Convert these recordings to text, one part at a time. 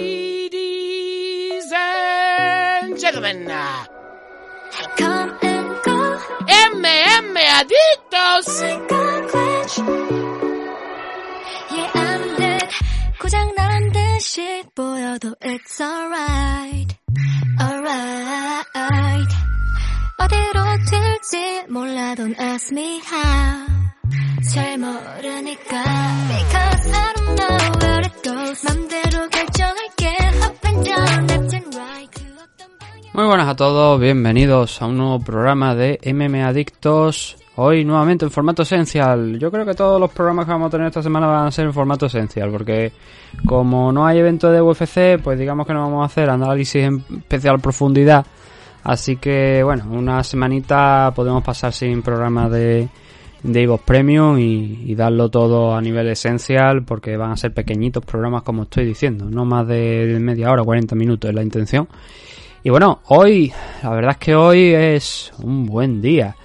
Ladies and gentlemen, Come and go, MM Adictos. yeah I'm dead. 고장 난 듯이 보여도 it's alright, alright. 어디로 튈지 몰라 don't ask me how. 잘 모르니까 because I don't know where it goes. 맘대로 Muy buenas a todos, bienvenidos a un nuevo programa de MM Adictos. Hoy nuevamente en formato esencial. Yo creo que todos los programas que vamos a tener esta semana van a ser en formato esencial, porque como no hay evento de UFC, pues digamos que no vamos a hacer análisis en especial profundidad. Así que bueno, una semanita podemos pasar sin programa de, de Evox Premium y, y darlo todo a nivel esencial, porque van a ser pequeñitos programas como estoy diciendo, no más de media hora, 40 minutos es la intención. Y bueno, hoy, la verdad es que hoy es un buen día.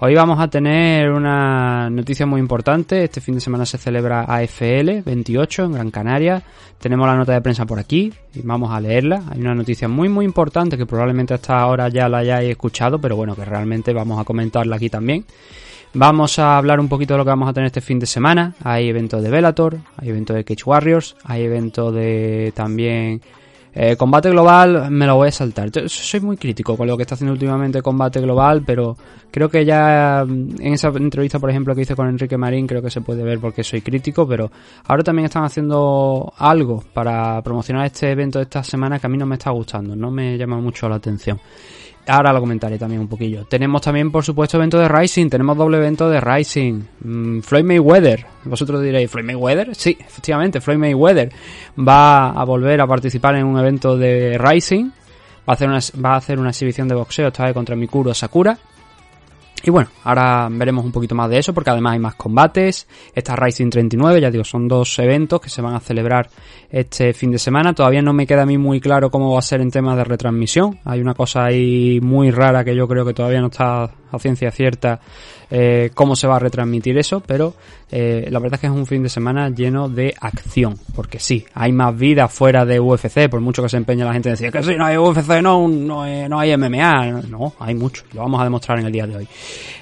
Hoy vamos a tener una noticia muy importante. Este fin de semana se celebra AFL 28 en Gran Canaria. Tenemos la nota de prensa por aquí y vamos a leerla. Hay una noticia muy muy importante que probablemente hasta ahora ya la hayáis escuchado, pero bueno, que realmente vamos a comentarla aquí también. Vamos a hablar un poquito de lo que vamos a tener este fin de semana. Hay eventos de Bellator, hay eventos de Cage Warriors, hay eventos de también eh, combate global me lo voy a saltar. Yo soy muy crítico con lo que está haciendo últimamente combate global, pero creo que ya mm, en esa entrevista, por ejemplo, que hice con Enrique Marín, creo que se puede ver porque soy crítico, pero ahora también están haciendo algo para promocionar este evento de esta semana que a mí no me está gustando, no me llama mucho la atención. Ahora lo comentaré también un poquillo. Tenemos también, por supuesto, evento de Rising. Tenemos doble evento de Rising. Mm, Floyd Mayweather. Vosotros diréis, ¿Floyd Mayweather? Sí, efectivamente, Floyd Mayweather va a volver a participar en un evento de Rising. Va a hacer una, va a hacer una exhibición de boxeo, esta vez contra Mikuro Sakura. Y bueno, ahora veremos un poquito más de eso porque además hay más combates. Está Rising 39, ya digo, son dos eventos que se van a celebrar este fin de semana. Todavía no me queda a mí muy claro cómo va a ser en temas de retransmisión. Hay una cosa ahí muy rara que yo creo que todavía no está a ciencia cierta eh, cómo se va a retransmitir eso, pero eh, la verdad es que es un fin de semana lleno de acción, porque sí, hay más vida fuera de UFC, por mucho que se empeñe la gente en decir que si no hay UFC no, no, hay- no hay MMA, no, hay mucho, lo vamos a demostrar en el día de hoy.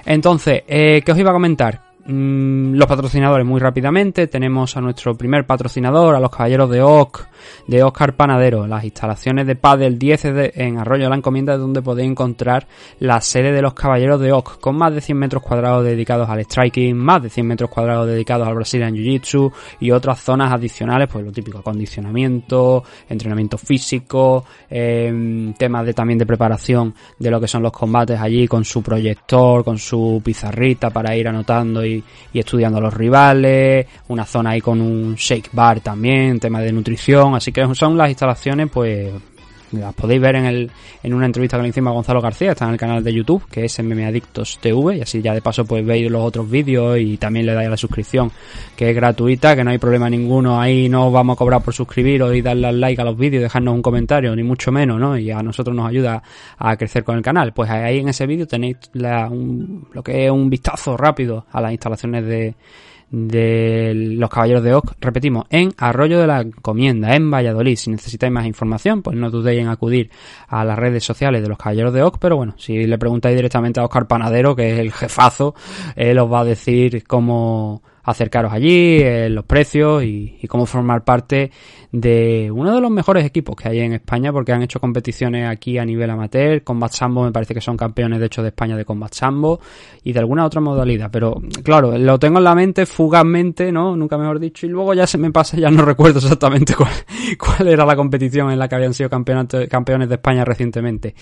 Entonces, eh, ¿qué os iba a comentar? Mm, los patrocinadores muy rápidamente. Tenemos a nuestro primer patrocinador, a los caballeros de OC, de Oscar Panadero, las instalaciones de Padel 10 de- en Arroyo la Encomienda, donde podéis encontrar la sede de los caballeros de OC, con más de 100 metros cuadrados dedicados al striking, más de 100 metros cuadrados dedicados al Brazilian Jiu-Jitsu y otras zonas adicionales, pues lo típico, acondicionamiento, entrenamiento físico, em, temas de también de preparación de lo que son los combates allí con su proyector, con su pizarrita para ir anotando y, y estudiando a los rivales, una zona ahí con un shake bar también, tema de nutrición, así que son las instalaciones pues las podéis ver en, el, en una entrevista que le hicimos a Gonzalo García, está en el canal de YouTube, que es MM Adictos TV, y así ya de paso pues veis los otros vídeos y también le dais la suscripción, que es gratuita, que no hay problema ninguno, ahí no os vamos a cobrar por suscribiros y darle al like a los vídeos, dejarnos un comentario, ni mucho menos, ¿no? Y a nosotros nos ayuda a crecer con el canal. Pues ahí en ese vídeo tenéis la- un- lo que es un vistazo rápido a las instalaciones de de los Caballeros de Oc, repetimos, en Arroyo de la Encomienda, en Valladolid. Si necesitáis más información, pues no dudéis en acudir a las redes sociales de los Caballeros de Oc, pero bueno, si le preguntáis directamente a Oscar Panadero, que es el jefazo, él os va a decir cómo acercaros allí, eh, los precios y cómo formar parte de uno de los mejores equipos que hay en España porque han hecho competiciones aquí a nivel amateur. Combat Sambo me parece que son campeones de hecho de España de Combat Sambo y de alguna otra modalidad. Pero claro, lo tengo en la mente fugazmente, ¿no? Nunca mejor dicho. Y luego ya se me pasa, ya no recuerdo exactamente cuál, cuál era la competición en la que habían sido campeones de España recientemente.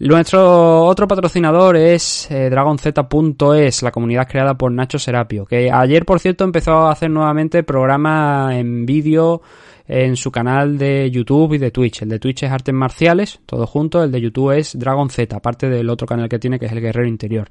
Nuestro otro patrocinador es eh, DragonZ.es, la comunidad creada por Nacho Serapio, que ayer, por cierto, empezó a hacer nuevamente programa en vídeo en su canal de YouTube y de Twitch. El de Twitch es Artes Marciales, todo junto. El de YouTube es Dragon Z, aparte del otro canal que tiene, que es el Guerrero Interior.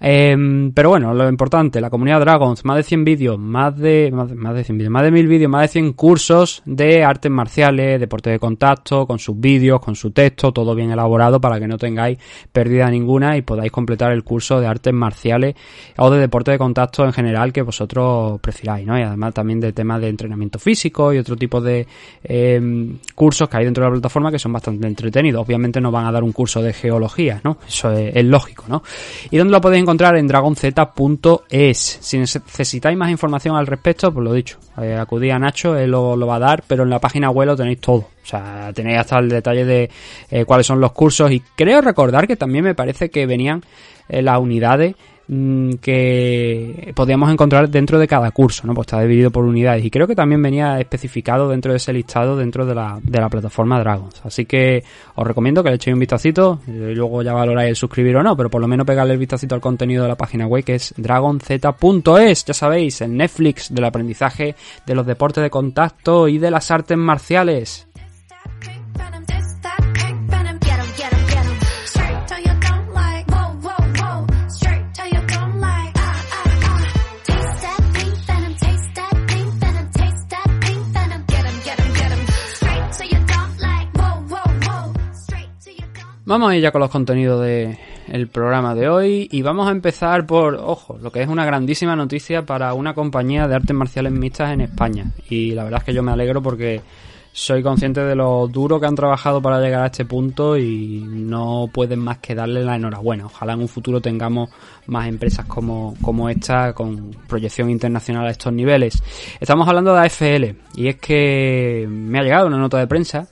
Em, pero bueno, lo importante, la comunidad Dragons, más de 100 vídeos, más de, más de, más de 100 vídeos, más de 1000 vídeos, más de 100 cursos de artes marciales, deporte de contacto, con sus vídeos, con su texto, todo bien elaborado para que no tengáis pérdida ninguna y podáis completar el curso de artes marciales o de deporte de contacto en general que vosotros prefiráis, ¿no? Y además también de temas de entrenamiento físico y otro tipo de em, cursos que hay dentro de la plataforma que son bastante entretenidos. Obviamente no van a dar un curso de geología, ¿no? Eso es, lógico, ¿no? ¿Y dónde lo podéis encontrar? En dragonz.es. Si necesitáis más información al respecto, pues lo dicho, eh, acudí a Nacho, él lo, va a dar, pero en la página web lo tenéis todo. O sea, tenéis hasta el detalle de eh, cuáles son los cursos y creo recordar que también me parece que venían eh, las unidades que podíamos encontrar dentro de cada curso, ¿no? Pues está dividido por unidades y creo que también venía especificado dentro de ese listado dentro de la, de la plataforma Dragons. Así que os recomiendo que le echéis un vistacito y luego ya valoráis el suscribir o no, pero por lo menos pegarle el vistacito al contenido de la página web que es dragonz.es, ya sabéis, el Netflix del aprendizaje de los deportes de contacto y de las artes marciales. Vamos a ir ya con los contenidos del programa de hoy y vamos a empezar por, ojo, lo que es una grandísima noticia para una compañía de artes marciales mixtas en España. Y la verdad es que yo me alegro porque soy consciente de lo duro que han trabajado para llegar a este punto y no pueden más que darle la enhorabuena. Ojalá en un futuro tengamos más empresas como, como esta con proyección internacional a estos niveles. Estamos hablando de AFL y es que me ha llegado una nota de prensa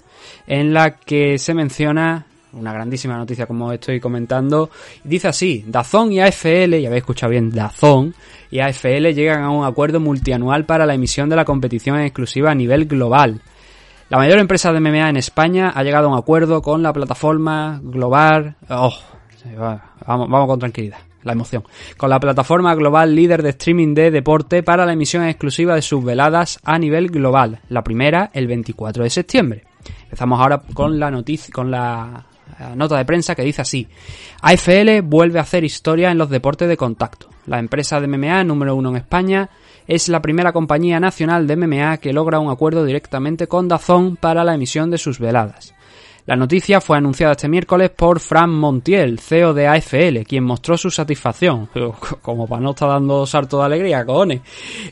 en la que se menciona una grandísima noticia como estoy comentando. Dice así, Dazón y AFL, ya habéis escuchado bien, Dazón y AFL llegan a un acuerdo multianual para la emisión de la competición exclusiva a nivel global. La mayor empresa de MMA en España ha llegado a un acuerdo con la plataforma global... Oh, vamos, vamos con tranquilidad la emoción. Con la plataforma global líder de streaming de deporte para la emisión exclusiva de sus veladas a nivel global. La primera el 24 de septiembre. Empezamos ahora con la noticia, con la nota de prensa que dice así. AFL vuelve a hacer historia en los deportes de contacto. La empresa de MMA número uno en España es la primera compañía nacional de MMA que logra un acuerdo directamente con Dazón para la emisión de sus veladas. La noticia fue anunciada este miércoles por Fran Montiel, CEO de AFL, quien mostró su satisfacción. Como para no estar dando salto de alegría, cojones.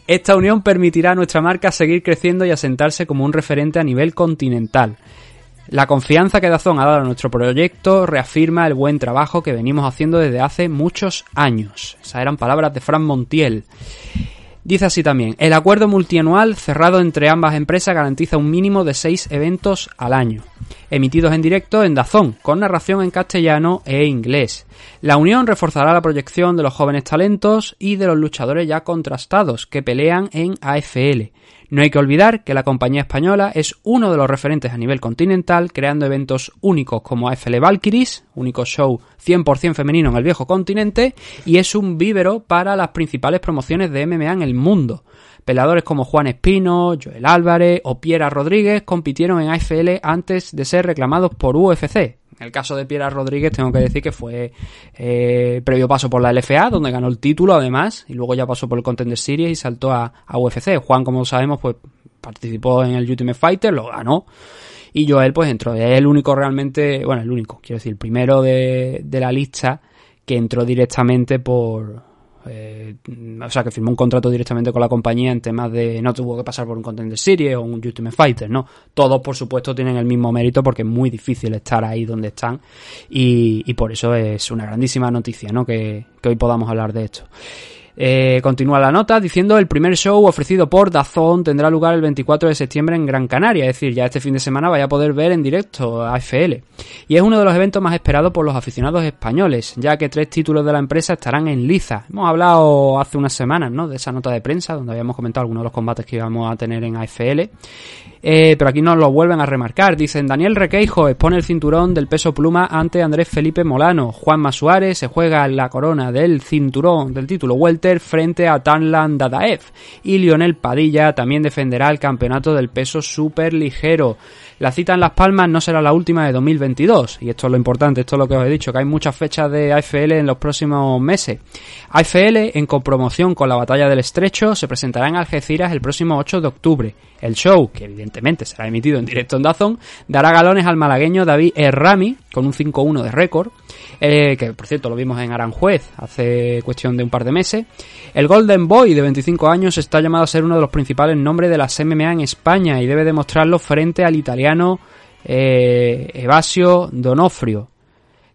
Esta unión permitirá a nuestra marca seguir creciendo y asentarse como un referente a nivel continental. La confianza que Dazón ha dado a nuestro proyecto reafirma el buen trabajo que venimos haciendo desde hace muchos años. Esas eran palabras de Fran Montiel. Dice así también, el acuerdo multianual cerrado entre ambas empresas garantiza un mínimo de seis eventos al año, emitidos en directo en Dazón, con narración en castellano e inglés. La unión reforzará la proyección de los jóvenes talentos y de los luchadores ya contrastados que pelean en AFL no hay que olvidar que la compañía española es uno de los referentes a nivel continental, creando eventos únicos como AFL Valkyries, único show 100% femenino en el viejo continente, y es un vívero para las principales promociones de MMA en el mundo. Peleadores como Juan Espino, Joel Álvarez o Piera Rodríguez compitieron en AFL antes de ser reclamados por UFC. En el caso de Piera Rodríguez tengo que decir que fue eh, previo paso por la LFA, donde ganó el título además, y luego ya pasó por el Contender Series y saltó a, UFC. Juan, como sabemos, pues participó en el Ultimate Fighter, lo ganó. Y Joel pues entró. Es el único realmente, bueno, el único, quiero decir, el primero de, de la lista que entró directamente por, eh, o sea, que firmó un contrato directamente con la compañía en temas de no tuvo que pasar por un Contender Series o un Ultimate Fighter, ¿no? Todos, por supuesto, tienen el mismo mérito porque es muy difícil estar ahí donde están y, por eso es una grandísima noticia, ¿no? Que, que hoy podamos hablar de esto. Eh, continúa la nota diciendo el primer show ofrecido por Dazón tendrá lugar el 24 de septiembre en Gran Canaria, es decir, ya este fin de semana vaya a poder ver en directo a AFL. Y es uno de los eventos más esperados por los aficionados españoles, ya que tres títulos de la empresa estarán en liza. Hemos hablado hace unas semanas ¿no? de esa nota de prensa donde habíamos comentado algunos de los combates que íbamos a tener en AFL. Eh, pero aquí nos lo vuelven a remarcar. Dicen, Daniel Requeijo expone el cinturón del peso pluma ante Andrés Felipe Molano. Juan Masuárez se juega la corona del cinturón del título welter frente a Tanlan Dadaev. Y Lionel Padilla también defenderá el campeonato del peso super ligero. La cita en Las Palmas no será la última de 2022, y esto es lo importante, esto es lo que os he dicho, que hay muchas fechas de AFL en los próximos meses. AFL, en compromoción con la Batalla del Estrecho, se presentará en Algeciras el próximo 8 de octubre. El show, que evidentemente será emitido en directo en Dazón, dará galones al malagueño David Errami con un 5-1 de récord, eh, que por cierto lo vimos en Aranjuez hace cuestión de un par de meses. El Golden Boy de 25 años está llamado a ser uno de los principales nombres de las MMA en España y debe demostrarlo frente al italiano eh, Evasio Donofrio.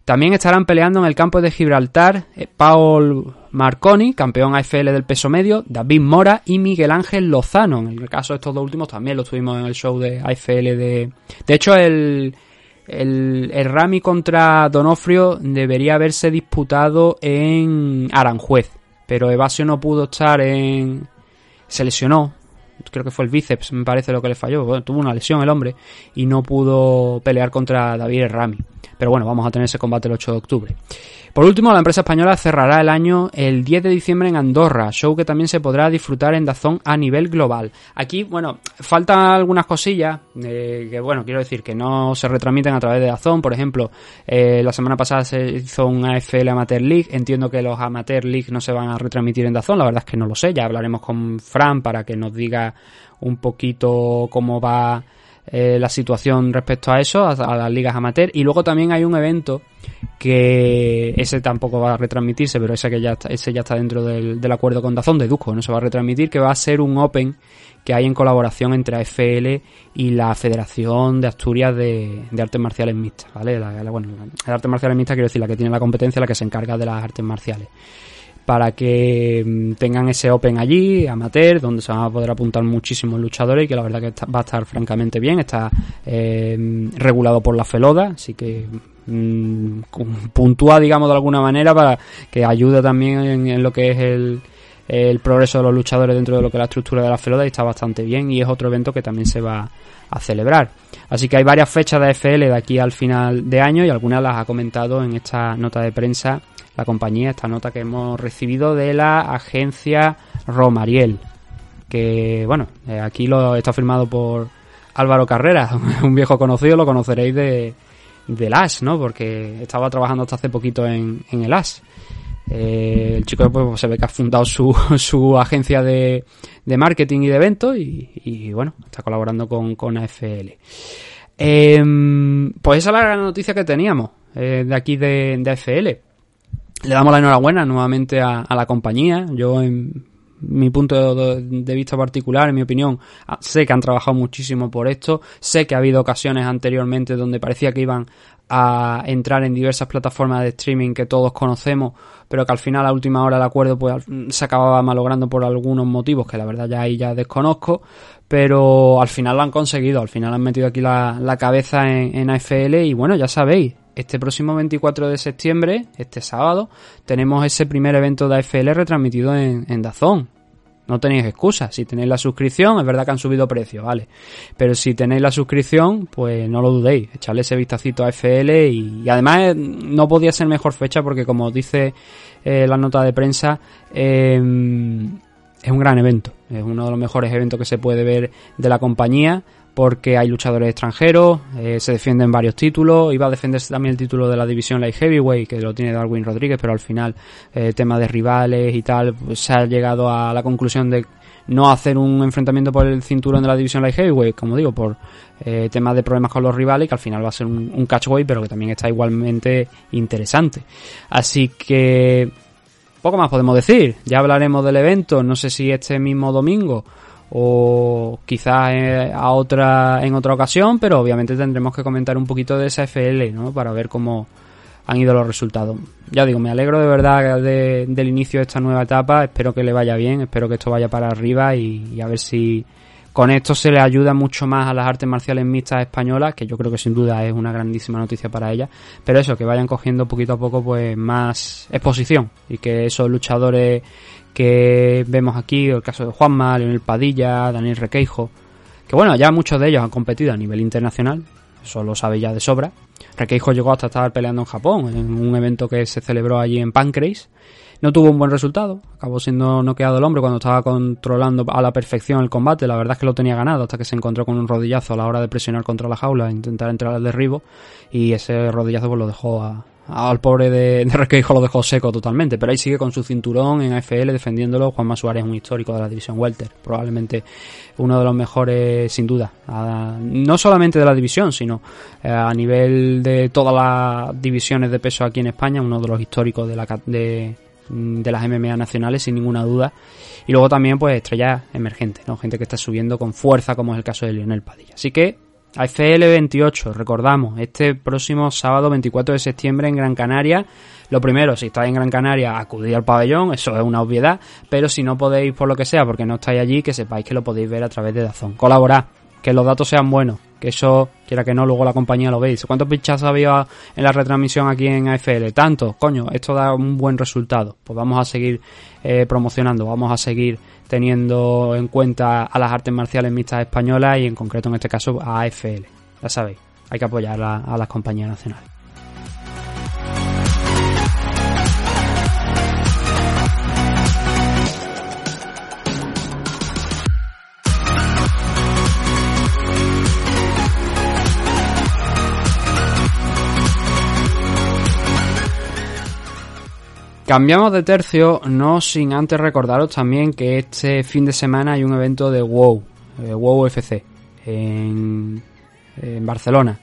También estarán peleando en el campo de Gibraltar eh, Paul Marconi, campeón AFL del peso medio, David Mora y Miguel Ángel Lozano. En el caso de estos dos últimos también lo tuvimos en el show de AFL de... De hecho, el, el, el Rami contra Donofrio debería haberse disputado en Aranjuez, pero Evasio no pudo estar en... Se lesionó, creo que fue el bíceps, me parece lo que le falló. tuvo una lesión el hombre y no pudo pelear contra David Rami. Pero bueno, vamos a tener ese combate el 8 de octubre. Por último, la empresa española cerrará el año el 10 de diciembre en Andorra, show que también se podrá disfrutar en Dazón a nivel global. Aquí, bueno, faltan algunas cosillas eh, que, bueno, quiero decir que no se retransmiten a través de Dazón. Por ejemplo, eh, la semana pasada se hizo un AFL Amateur League. Entiendo que los Amateur League no se van a retransmitir en Dazón, la verdad es que no lo sé. Ya hablaremos con Fran para que nos diga un poquito cómo va eh, la situación respecto a eso, a, las ligas amateur. Y luego también hay un evento que ese tampoco va a retransmitirse, pero ese que ya está, ese ya está dentro del, acuerdo con Dazón, deduzco, no se va a retransmitir, que va a ser un Open que hay en colaboración entre AFL y la Federación de Asturias de, Artes Marciales Mixtas, ¿vale? La, bueno, la Artes Marciales Mixtas quiero decir la que tiene la competencia, la que se encarga de las artes marciales para que mm, tengan ese Open allí, amateur, donde se van a poder apuntar muchísimos luchadores y que la verdad que va a estar francamente bien, está eh, regulado por la FELODA, así que mm, puntúa, digamos, de alguna manera para que ayude también en, lo que es el, progreso de los luchadores dentro de lo que es la estructura de la FELODA y está bastante bien y es otro evento que también se va a celebrar. Así que hay varias fechas de FL de aquí al final de año y algunas las ha comentado en esta nota de prensa la compañía, esta nota que hemos recibido de la agencia Romariel. Que, bueno, eh, aquí lo está firmado por Álvaro Carrera, un viejo conocido, lo conoceréis de, del AS, ¿no? Porque estaba trabajando hasta hace poquito en, en el AS. Eh, el chico pues, se ve que ha fundado su, su agencia de, de, marketing y de eventos y, bueno, está colaborando con, con AFL. Em, pues esa es la noticia que teníamos eh, de aquí de, de AFL. Le damos la enhorabuena nuevamente a, la compañía. Yo, en mi punto de, vista particular, en mi opinión, ah, sé que han trabajado muchísimo por esto. Sé que ha habido ocasiones anteriormente donde parecía que iban a entrar en diversas plataformas de streaming que todos conocemos, pero que al final a última hora el acuerdo pues se acababa malogrando por algunos motivos que la verdad ya ahí ya desconozco, pero al final lo han conseguido, al final han metido aquí la, cabeza en, en AFL y bueno, ya sabéis, este próximo 24 de septiembre, este sábado, tenemos ese primer evento de AFL retransmitido en, Dazón. No tenéis excusa. Si tenéis la suscripción, es verdad que han subido precios, ¿vale? Pero si tenéis la suscripción, pues no lo dudéis. Echarle ese vistacito a FL y, además eh, no podía ser mejor fecha porque como dice eh, la nota de prensa, em, es un gran evento. Es uno de los mejores eventos que se puede ver de la compañía porque hay luchadores extranjeros, eh, se defienden varios títulos, iba a defenderse también el título de la división Light Heavyweight, que lo tiene Darwin Rodríguez, pero al final, eh, tema de rivales y tal, pues, se ha llegado a la conclusión de no hacer un enfrentamiento por el cinturón de la división Light Heavyweight, como digo, por eh, temas de problemas con los rivales, que al final va a ser un, un catchweight, pero que también está igualmente interesante. Así que, poco más podemos decir, ya hablaremos del evento, no sé si este mismo domingo, o quizás eh, a otra en otra ocasión, pero obviamente tendremos que comentar un poquito de esa FL, ¿no? Para ver cómo han ido los resultados. Ya digo, me alegro de verdad del inicio de esta nueva etapa, espero que le vaya bien, espero que esto vaya para arriba y, a ver si con esto se le ayuda mucho más a las artes marciales mixtas españolas, que yo creo que sin duda es una grandísima noticia para ellas, pero eso, que vayan cogiendo poquito a poco pues más exposición y que esos luchadores que vemos aquí, el caso de Juanma, Leonel Padilla, Daniel Requeijo, que bueno, ya muchos de ellos han competido a nivel internacional, eso lo sabe ya de sobra. Requeijo llegó hasta estar peleando en Japón, en un evento que se celebró allí en Pancrase. No tuvo un buen resultado, acabó siendo noqueado el hombre cuando estaba controlando a la perfección el combate. La verdad es que lo tenía ganado hasta que se encontró con un rodillazo a la hora de presionar contra la jaula, e intentar entrar al derribo y ese rodillazo pues lo dejó al pobre de, de Requeijo lo dejó seco totalmente, pero ahí sigue con su cinturón en AFL defendiéndolo. Juan Suárez es un histórico de la división Welter, probablemente uno de los mejores sin duda, no solamente de la división, sino eh, a nivel de todas las divisiones de peso aquí en España, uno de los históricos de, la, de las MMA nacionales sin ninguna duda. Y luego también pues estrellas emergentes, ¿no? gente que está subiendo con fuerza como es el caso de Lionel Padilla. Así que AFL 28, recordamos, este próximo sábado 24 de septiembre en Gran Canaria. Lo primero, si estáis en Gran Canaria, acudid al pabellón, eso es una obviedad, pero si no podéis por lo que sea, porque no estáis allí, que sepáis que lo podéis ver a través de Dazón. Colaborad, que los datos sean buenos, que eso, quiera que no, luego la compañía lo veis. ¿Cuántos pinchazos había en la retransmisión aquí en AFL? Tantos, coño, esto da un buen resultado. Pues vamos a seguir eh, promocionando, vamos a seguir teniendo en cuenta a las artes marciales mixtas españolas y en concreto en este caso a AFL. Ya sabéis, hay que apoyar a, las compañías nacionales. Cambiamos de tercio, no sin antes recordaros también que este fin de semana hay un evento de WoW, eh, WoW FC, en, Barcelona,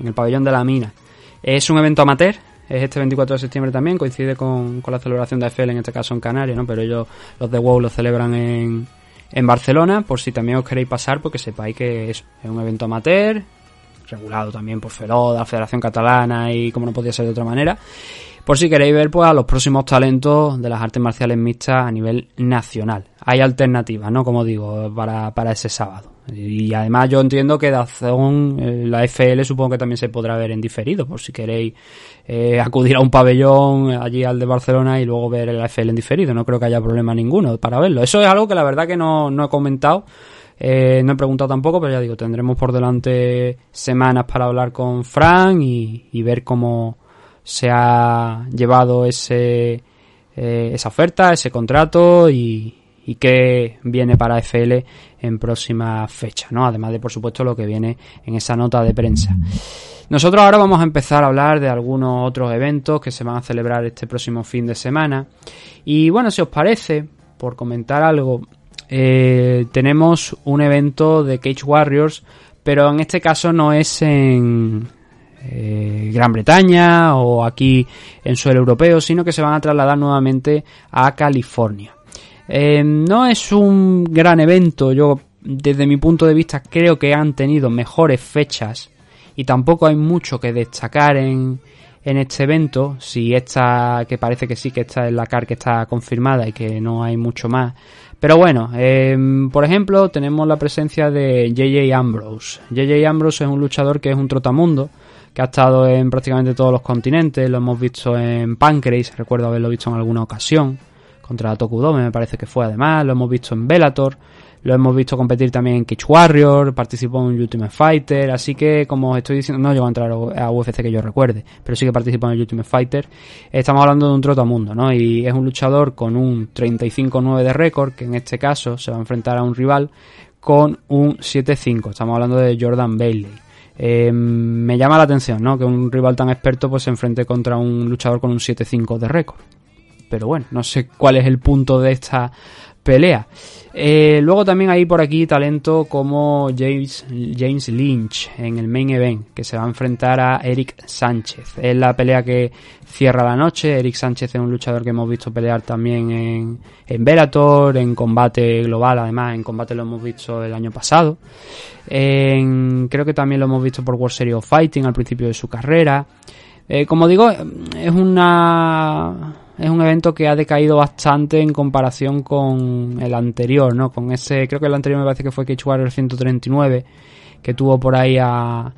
en el pabellón de la mina. Es un evento amateur, es este 24 de septiembre también, coincide con, la celebración de FL, en este caso en Canarias, ¿no? pero ellos, los de WoW, lo celebran en, en Barcelona, por si también os queréis pasar, porque sepáis que es, es un evento amateur, regulado también por FEROD, la Federación Catalana y como no podía ser de otra manera por si queréis ver pues a los próximos talentos de las artes marciales mixtas a nivel nacional. Hay alternativas, ¿no? Como digo, para, para ese sábado. Y además yo entiendo que Dazón, eh, la FL supongo que también se podrá ver en diferido, por si queréis eh, acudir a un pabellón allí al de Barcelona y luego ver el FL en diferido. No creo que haya problema ninguno para verlo. Eso es algo que la verdad que no, no he comentado. Eh, no he preguntado tampoco, pero ya digo, tendremos por delante semanas para hablar con Fran y, y ver cómo, se ha llevado ese, eh, esa oferta, ese contrato y, y qué viene para FL en próxima fecha, ¿no? Además de, por supuesto, lo que viene en esa nota de prensa. Nosotros ahora vamos a empezar a hablar de algunos otros eventos que se van a celebrar este próximo fin de semana. Y bueno, si os parece, por comentar algo, eh, tenemos un evento de Cage Warriors, pero en este caso no es en, eh, Gran Bretaña o aquí en suelo europeo, sino que se van a trasladar nuevamente a California. Eh, no es un gran evento, yo desde mi punto de vista creo que han tenido mejores fechas y tampoco hay mucho que destacar en, en este evento, si esta, que parece que sí que esta es la CAR que está confirmada y que no hay mucho más. Pero bueno, eh, por ejemplo, tenemos la presencia de JJ Ambrose. JJ Ambrose es un luchador que es un trotamundo, que ha estado en prácticamente todos los continentes, lo hemos visto en Pancrase, recuerdo haberlo visto en alguna ocasión, contra Tokudome me parece que fue además, lo hemos visto en Bellator, lo hemos visto competir también en Cage Warrior, participó en Ultimate Fighter, así que como os estoy diciendo, no llegó a entrar a UFC que yo recuerde, pero sí que participó en Ultimate Fighter. Estamos hablando de un trotamundo, ¿no? Y es un luchador con un 35-9 de récord, que en este caso se va a enfrentar a un rival con un 7-5. Estamos hablando de Jordan Bailey. Eh, me llama la atención, ¿no? Que un rival tan experto pues se enfrente contra un luchador con un 7-5 de récord. Pero bueno, no sé cuál es el punto de esta pelea. Eh, luego también hay por aquí talento como James, James Lynch en el main event, que se va a enfrentar a Eric Sánchez. Es la pelea que cierra la noche. Eric Sánchez es un luchador que hemos visto pelear también en, en Bellator, en combate global, además en combate lo hemos visto el año pasado. creo que también lo hemos visto por World Series of Fighting al principio de su carrera. Eh, como digo, es una es un evento que ha decaído bastante en comparación con el anterior, ¿no? Con ese, creo que el anterior me parece que fue Cage Warrior 139, que tuvo por ahí a,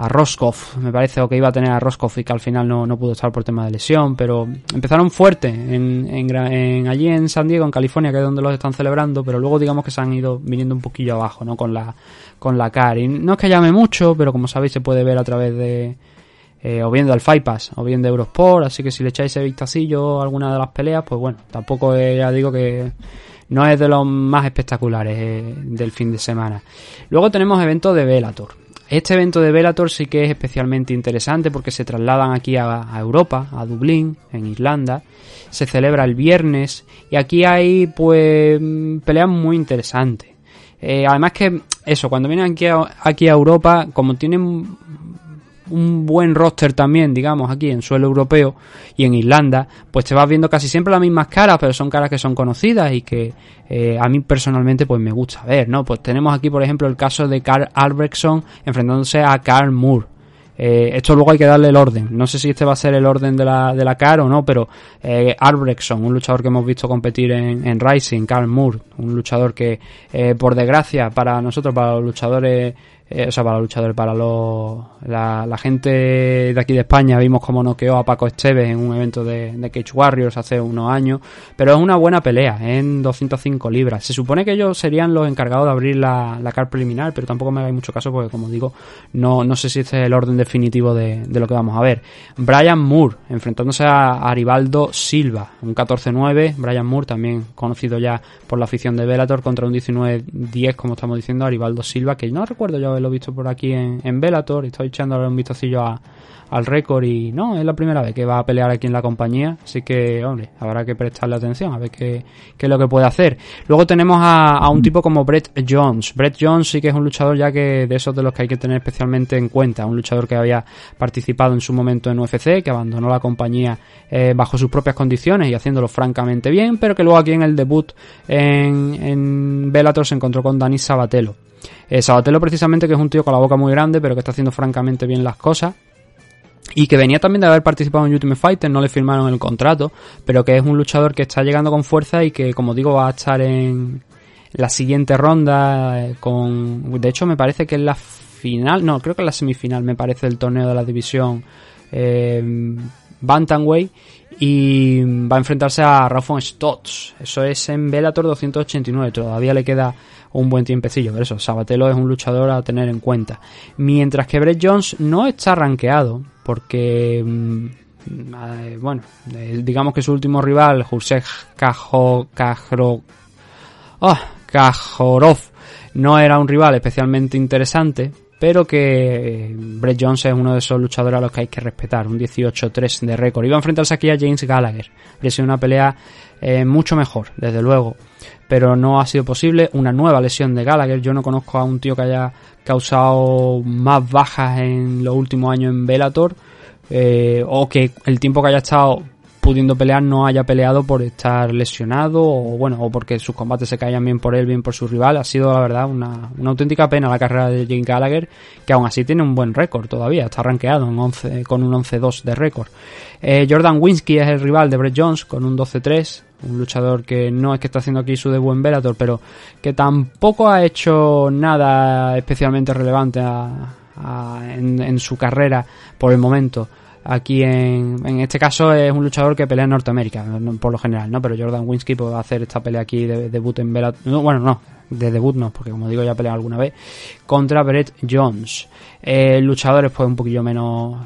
a Roscoff, me parece, o que iba a tener a Roscoff y que al final no, no pudo estar por tema de lesión, pero empezaron fuerte en, allí en San Diego, en California, que es donde los están celebrando, pero luego digamos que se han ido viniendo un poquillo abajo, ¿no? Con la, con la CAR. Y no es que llame mucho, pero como sabéis se puede ver a través de, eh, o bien del Fight Pass o bien de Eurosport, así que si le echáis ese vistacillo a alguna de las peleas, pues bueno, tampoco ya digo que no es de los más espectaculares eh, del fin de semana. Luego tenemos eventos de Velator. Este evento de Bellator sí que es especialmente interesante porque se trasladan aquí a, Europa, a Dublín, en Irlanda. Se celebra el viernes y aquí hay pues peleas muy interesantes. Eh, además que eso, cuando vienen aquí aquí a Europa, como tienen un buen roster también, digamos, aquí en suelo europeo y en Irlanda, pues te vas viendo casi siempre las mismas caras, pero son caras que son conocidas y que eh, a mí personalmente pues me gusta ver, ¿no? Pues tenemos aquí, por ejemplo, el caso de Carl Albrechtson enfrentándose a Carl Moore. Eh, esto luego hay que darle el orden. No sé si este va a ser el orden de la, de la cara o no, pero eh, Albrechtson, un luchador que hemos visto competir en, en Rising, Carl Moore, un luchador que, eh, por desgracia, para nosotros, para los luchadores eh, o sea, para los luchadores, para los, la, gente de aquí de España, vimos cómo noqueó a Paco Esteves en un evento de, de Cage Warriors hace unos años, pero es una buena pelea, en 205 libras. Se supone que ellos serían los encargados de abrir la, la car preliminar, pero tampoco me hagáis mucho caso porque, como digo, no, no sé si este es el orden definitivo de, de lo que vamos a ver. Brian Moore, enfrentándose a Aribaldo Silva, un 14-9, Brian Moore, también conocido ya por la afición de Bellator, contra un 19-10, como estamos diciendo, Aribaldo Silva, que no recuerdo yo lo he visto por aquí en, en Bellator estoy echándole un vistacillo a, al récord y no, es la primera vez que va a pelear aquí en la compañía, así que, hombre, habrá que prestarle atención a ver qué, qué es lo que puede hacer. Luego tenemos a, a, un tipo como Brett Jones. Brett Jones sí que es un luchador ya que de esos de los que hay que tener especialmente en cuenta, un luchador que había participado en su momento en UFC, que abandonó la compañía eh, bajo sus propias condiciones y haciéndolo francamente bien, pero que luego aquí en el debut en, en Bellator se encontró con Dani Sabatelo. Eh, Sabatelo precisamente que es un tío con la boca muy grande, pero que está haciendo francamente bien las cosas. Y que venía también de haber participado en Ultimate Fighter, no le firmaron el contrato, pero que es un luchador que está llegando con fuerza y que, como digo, va a estar en la siguiente ronda eh, con... De hecho, me parece que es la final, no, creo que es la semifinal, me parece, del torneo de la división eh, Bantamweight y va a enfrentarse a Rafon Stotts. Eso es en Bellator 289, todavía le queda un buen tiempecillo, pero eso, Sabatelo es un luchador a tener en cuenta. Mientras que Brett Jones no está rankeado, porque, mm, eh, bueno, eh, digamos que su último rival, Jurek Kajo, Kajro, oh, Kajorov, no era un rival especialmente interesante, pero que eh, Brett Jones es uno de esos luchadores a los que hay que respetar, un 18-3 de récord. Iba a enfrentarse aquí a James Gallagher, habría sido una pelea mucho mejor, desde luego pero no ha sido posible. Una nueva lesión de Gallagher. Yo no conozco a un tío que haya causado más bajas en los últimos años en Bellator. Eh, o que el tiempo que haya estado pudiendo pelear no haya peleado por estar lesionado o bueno o porque sus combates se caían bien por él bien por su rival ha sido la verdad una, una auténtica pena la carrera de Jane Gallagher que aún así tiene un buen récord todavía está rankeado en 11, con un 11-2 de récord eh, Jordan Winsky es el rival de Brett Jones con un 12-3 un luchador que no es que está haciendo aquí su debut en Bellator, pero que tampoco ha hecho nada especialmente relevante en, su carrera por el momento. Aquí en, en este caso es un luchador que pelea en Norteamérica, por lo general, ¿no? Pero Jordan Winsky puede hacer esta pelea aquí de, debut en Bellator. bueno, no, de debut no, porque como digo ya ha peleado alguna vez, contra Brett Jones. El luchador es pues un poquillo menos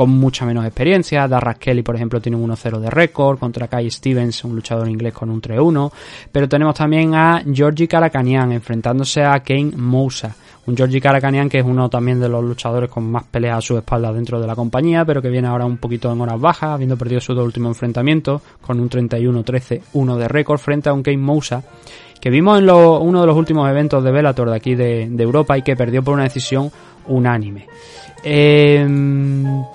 con mucha menos experiencia. Darras Kelly, por ejemplo, tiene un 1-0 de récord. Contra Kai Stevens, un luchador inglés con un 3-1. Pero tenemos también a Georgie Karakanian enfrentándose a Kane Mousa. Un Georgie Karakanian que es uno también de los luchadores con más peleas a su espalda dentro de la compañía, pero que viene ahora un poquito en horas bajas, habiendo perdido su último enfrentamiento con un 31-13-1 de récord frente a un Kane Mousa que vimos en uno de los últimos eventos de Bellator de aquí de, Europa y que perdió por una decisión unánime. Eh,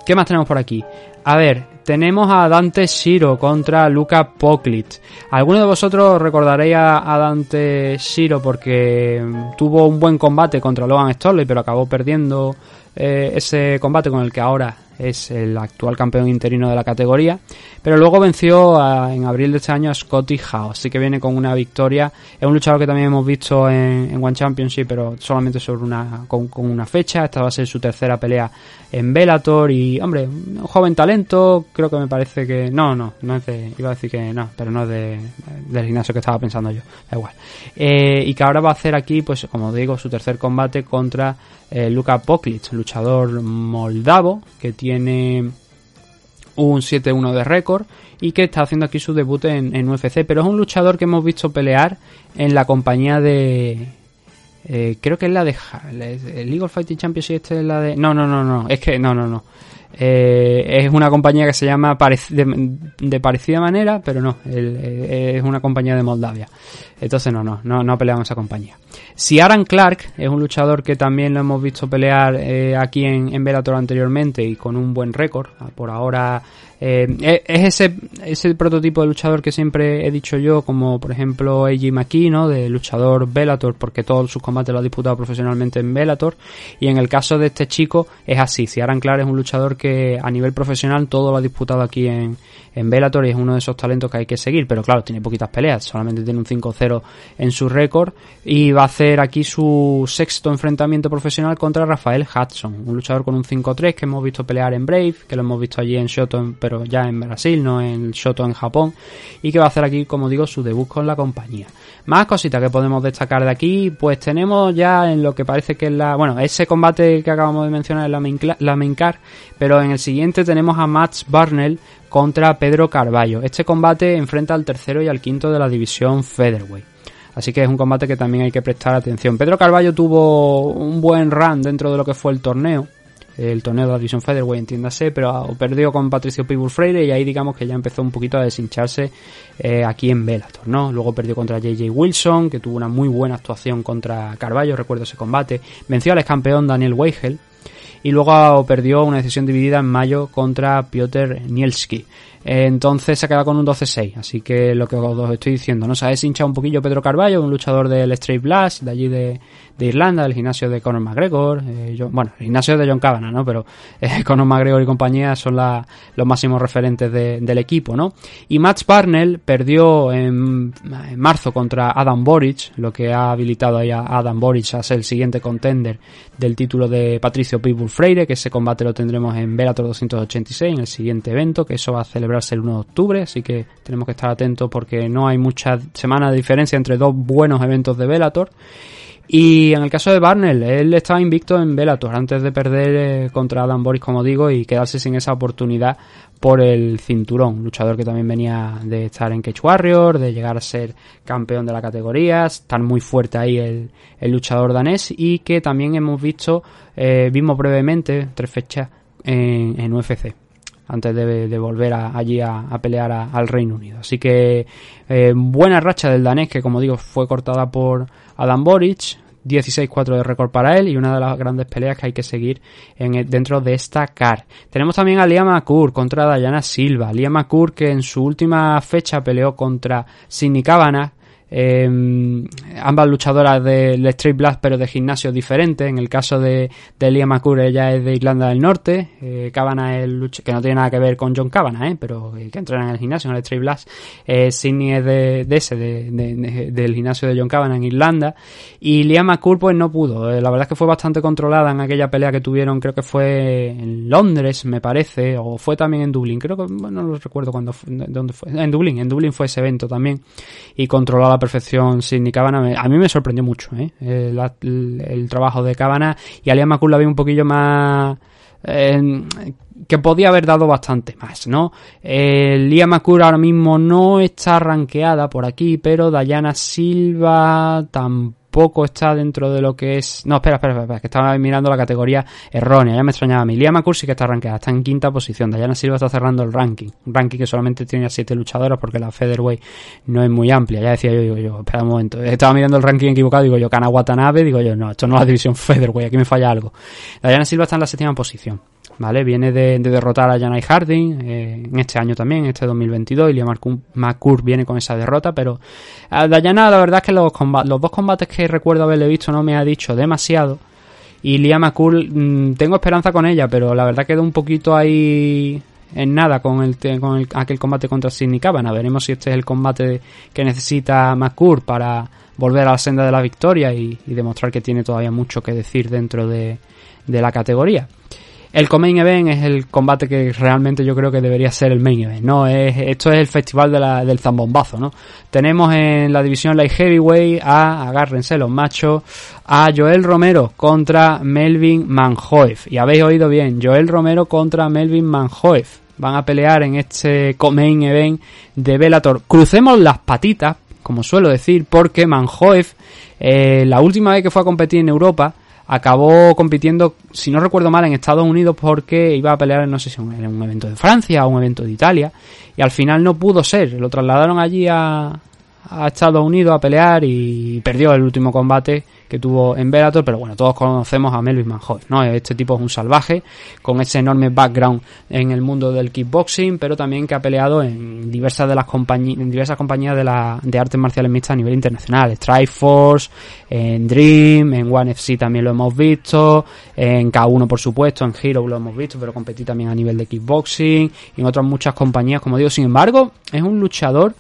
¿Qué más tenemos por aquí? A ver, tenemos a Dante Shiro contra Luca Poklit. Algunos de vosotros recordaréis a, Dante Shiro porque tuvo un buen combate contra Logan Storley, pero acabó perdiendo eh, ese combate con el que ahora es el actual campeón interino de la categoría, pero luego venció en abril de este año a Scotty Howe, así que viene con una victoria. Es un luchador que también hemos visto en, One Championship, pero solamente sobre una con, una fecha. Esta va a ser su tercera pelea en Bellator y, hombre, un joven talento, creo que me parece que no, no, no es de, iba a decir que no, pero no es de, del gimnasio que estaba pensando yo, da igual. Eh, y que ahora va a hacer aquí, pues como digo, su tercer combate contra eh, Luka luchador moldavo que tiene un 7-1 de récord y que está haciendo aquí su debut en, UFC, pero es un luchador que hemos visto pelear en la compañía de Eh, creo que es la de el League of Fighting Championship este es la de no no no no es que no no no eh, es una compañía que se llama de, parecida manera, pero no, es una compañía de Moldavia. Entonces no, no, no, no peleamos esa compañía. Si Aaron Clark es un luchador que también lo hemos visto pelear eh, aquí en, en Bellator anteriormente y con un buen récord. Por ahora eh, es ese, prototipo de luchador que siempre he dicho yo, como por ejemplo AJ McKee, ¿no? De luchador Bellator, porque todos sus combates lo ha disputado profesionalmente en Bellator. Y en el caso de este chico es así. Ciaran Clark es un luchador que a nivel profesional todo lo ha disputado aquí en, en y es uno de esos talentos que hay que seguir. Pero claro, tiene poquitas peleas, solamente tiene un 5-0 en su récord. Y va a hacer aquí su sexto enfrentamiento profesional contra Rafael Hudson, un luchador con un 5-3 que hemos visto pelear en Brave, que lo hemos visto allí en Shoto, pero ya en Brasil, no en Shoto en Japón, y que va a hacer aquí, como digo, su debut con la compañía. Más cositas que podemos destacar de aquí, pues tenemos ya en lo que parece que es la, bueno, ese combate que acabamos de mencionar es la main, la main pero en el siguiente tenemos a Max Barnell contra Pedro Carballo. Este combate enfrenta al tercero y al quinto de la división Featherweight. Así que es un combate que también hay que prestar atención. Pedro Carballo tuvo un buen run dentro de lo que fue el torneo el torneo de la División Featherweight, entiéndase, pero perdió con Patricio Pitbull Freire y ahí digamos que ya empezó un poquito a deshincharse eh, aquí en Bellator, ¿no? Luego perdió contra JJ Wilson, que tuvo una muy buena actuación contra Carballo, recuerdo ese combate. Venció al ex campeón Daniel Weigel y luego perdió una decisión dividida en mayo contra Piotr Nielski. Entonces se queda con un 12-6. Así que lo que os estoy diciendo, ¿no? Se ha deshinchado un poquillo Pedro Carballo, un luchador del Straight Blast, de allí de, Irlanda, del gimnasio de Conor McGregor. Eh, bueno, el gimnasio de John Kavanagh, ¿no? Pero eh, Conor McGregor y compañía son los máximos referentes del equipo, ¿no? Y Max Barnell perdió en, marzo contra Adam Boric, lo que ha habilitado ahí a Adam Boric a ser el siguiente contender del título de Patricio Pitbull Freire, que ese combate lo tendremos en Bellator 286, en el siguiente evento, que eso va a celebrar el 1 de octubre, así que tenemos que estar atentos porque no hay mucha semana de diferencia entre dos buenos eventos de Velator. Y en el caso de Barnell, él estaba invicto en Velator antes de perder eh, contra Adam Boris, como digo, y quedarse sin esa oportunidad por el cinturón. Luchador que también venía de estar en Cage Warrior, de llegar a ser campeón de la categoría, estar muy fuerte ahí el, luchador danés y que también hemos visto, eh, vimos brevemente, tres fechas en, en UFC antes de, volver allí a, pelear al Reino Unido. Así que eh, buena racha del danés que como digo fue cortada por Adam Boric, 16-4 de récord para él y una de las grandes peleas que hay que seguir en, dentro de esta CAR. Tenemos también a Liam McCour contra Dayana Silva. Liam McCour que en su última fecha peleó contra Sidney Kavanagh eh, ambas luchadoras del Straight Blast pero de gimnasios diferentes. En el caso de, de McCour, ella es de Irlanda del Norte. Eh, es que no tiene nada que ver con John Cabana, eh, pero eh, que entrena en el gimnasio, en el Straight Blast. Eh, Sidney es de, ese, de, del gimnasio de John Cabana en Irlanda. Y Liam McCour pues no pudo. Eh, la verdad es que fue bastante controlada en aquella pelea que tuvieron, creo que fue en Londres, me parece, o fue también en Dublín. Creo que, bueno, no recuerdo cuándo dónde fue. En Dublín, en Dublín fue ese evento también. Y controló la perfección Sidney Cabana. A mí me sorprendió mucho ¿eh? el, trabajo de Cabana y a Liam McCool la vi un poquillo más... Eh, que podía haber dado bastante más, ¿no? Eh, McCool ahora mismo no está rankeada por aquí, pero Dayana Silva tampoco poco está dentro de lo que es. No, espera, espera, espera, que estaba mirando la categoría errónea, ya me extrañaba a mí. Liam sí que está rankeada, está en quinta posición. Dayana Silva está cerrando el ranking. Un ranking que solamente tiene a siete luchadoras porque la Featherweight no es muy amplia. Ya decía yo, digo yo, espera un momento. Estaba mirando el ranking equivocado, digo yo, Kana Watanabe, digo yo, no, esto no es la división Featherweight, aquí me falla algo. Dayana Silva está en la séptima posición. ¿Vale? Viene de, derrotar a Janai Harding eh, en este año también, en este 2022, y Liam McCourt viene con esa derrota, pero a Dayana la verdad es que los, dos combates que recuerdo haberle visto no me ha dicho demasiado, y Liam McCourt mm, tengo esperanza con ella, pero la verdad quedó un poquito ahí en nada con el, con aquel combate contra Sidney Cabana. Veremos si este es el combate que necesita McCourt para volver a la senda de la victoria y, demostrar que tiene todavía mucho que decir dentro de, de la categoría. El main event es el combate que realmente yo creo que debería ser el main event, ¿no? Es, esto es el festival de la, del zambombazo, ¿no? Tenemos en la división Light Heavyweight a, agárrense los machos, a Joel Romero contra Melvin Manhoef. Y habéis oído bien, Joel Romero contra Melvin Manhoef. Van a pelear en este main event de Bellator. Crucemos las patitas como suelo decir, porque Manhoef, eh, la última vez que fue a competir en Europa, acabó compitiendo, si no recuerdo mal, en Estados Unidos porque iba a pelear, no sé si en un evento de Francia o un evento de Italia, y al final no pudo ser, lo trasladaron allí a, a Estados Unidos a pelear y perdió el último combate que tuvo en Bellator, pero bueno, todos conocemos a Melvin Manhoef, ¿no? Este tipo es un salvaje, con ese enorme background en el mundo del kickboxing, pero también que ha peleado en diversas de las compañías, en diversas compañías de, la, de artes marciales mixtas a nivel internacional, Strike Force, en Dream, en One FC también lo hemos visto, en K1 por supuesto, en Hero lo hemos visto, pero competí también a nivel de kickboxing, y en otras muchas compañías, como digo, sin embargo, es un luchador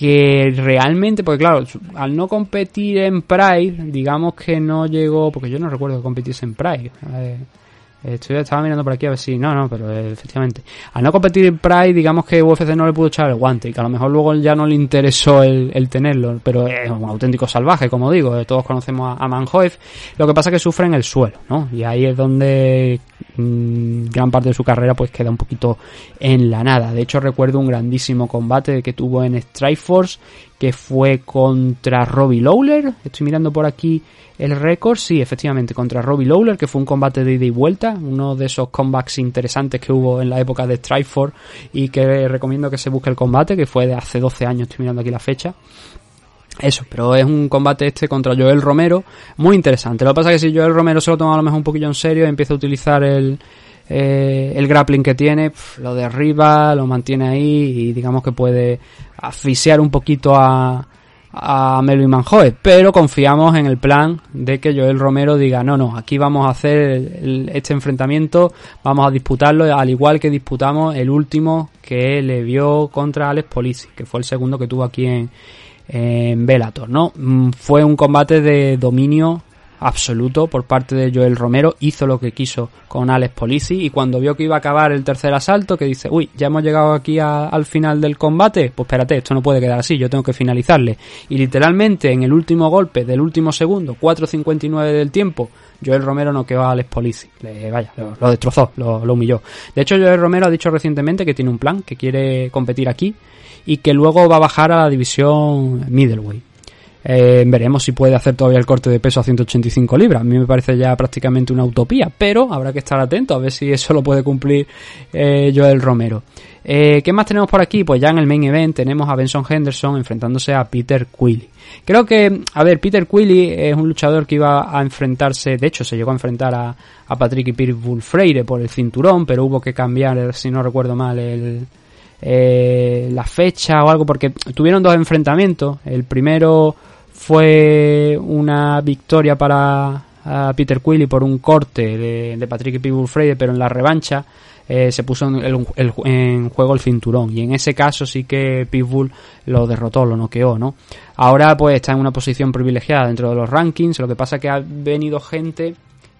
que realmente, porque claro, al no competir en Pride, digamos que no llegó, porque yo no recuerdo que competiese en Pride. Estoy, estaba mirando por aquí a ver si. No, no, pero eh, efectivamente. Al no competir en Pride, digamos que UFC no le pudo echar el guante y que a lo mejor luego ya no le interesó el, tenerlo. Pero es un auténtico salvaje, como digo. Eh, todos conocemos a, a Manhoef. Lo que pasa es que sufre en el suelo, ¿no? Y ahí es donde mm, gran parte de su carrera pues queda un poquito en la nada. De hecho, recuerdo un grandísimo combate que tuvo en Strikeforce que fue contra Robbie Lawler. Estoy mirando por aquí el récord, sí, efectivamente, contra Robbie Lawler, que fue un combate de ida y vuelta, uno de esos comebacks interesantes que hubo en la época de Strikeforce y que recomiendo que se busque el combate, que fue de hace 12 años, estoy mirando aquí la fecha. Eso, pero es un combate este contra Joel Romero muy interesante. Lo que pasa es que si Joel Romero se lo toma a lo mejor un poquillo en serio y empieza a utilizar el, eh, el grappling que tiene, lo derriba, lo mantiene ahí y digamos que puede asfixiar un poquito a, a Melvin Manjoe, pero confiamos en el plan de que Joel Romero diga, no, no, aquí vamos a hacer este enfrentamiento, vamos a disputarlo al igual que disputamos el último que le vio contra Alex Polisi, que fue el segundo que tuvo aquí en, en Bellator, ¿no? Mm, fue un combate de dominio absoluto por parte de Joel Romero, hizo lo que quiso con Alex Polisi y cuando vio que iba a acabar el tercer asalto, que dice, uy, ya hemos llegado aquí al final del combate, pues espérate, esto no puede quedar así, yo tengo que finalizarle. Y literalmente en el último golpe del último segundo, 4.59 del tiempo, Joel Romero no quedó a Alex Polisi. Vaya, lo, destrozó, lo, lo humilló. De hecho, Joel Romero ha dicho recientemente que tiene un plan, que quiere competir aquí y que luego va a bajar a la división middleweight. Eh, veremos si puede hacer todavía el corte de peso a 185 libras. A mí me parece ya prácticamente una utopía, pero habrá que estar atento a ver si eso lo puede cumplir eh, Joel Romero. Eh, ¿Qué más tenemos por aquí? Pues ya en el main event tenemos a Benson Henderson enfrentándose a Peter Quilly. Creo que, a ver, Peter Quilly es un luchador que iba a enfrentarse, de hecho se llegó a enfrentar a, a Patrick y Pitbull Freire por el cinturón, pero hubo que cambiar, si no recuerdo mal, el, la fecha o algo, porque tuvieron dos enfrentamientos. El primero fue una victoria para Peter Quilly por un corte de, Patrick y Pitbull Freire, pero en la revancha eh, se puso en, juego el cinturón. Y en ese caso sí que Pitbull lo derrotó, lo noqueó, ¿no? Ahora pues está en una posición privilegiada dentro de los rankings. Lo que pasa que ha venido gente